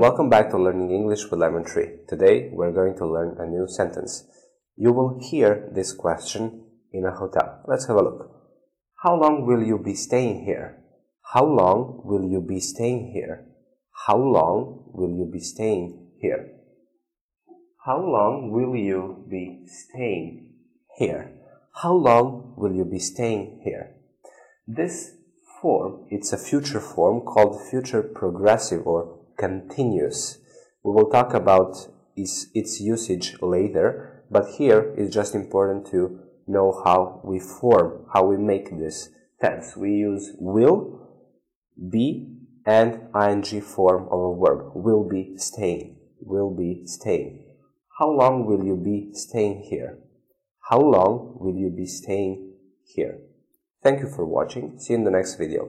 Welcome back to Learning English with Lemon Tree. Today we're going to learn a new sentence. You will hear this question in a hotel. Let's have a look. How long will you be staying here? How long will you be staying here? How long will you be staying here? How long will you be staying here? How long will you be staying here? This form, it's a future form called future progressive or continuous. We will talk about its, its usage later, but here it's just important to know how we form, how we make this tense. We use will, be, and ing form of a verb. Will be staying. Will be staying. How long will you be staying here? How long will you be staying here? Thank you for watching. See you in the next video.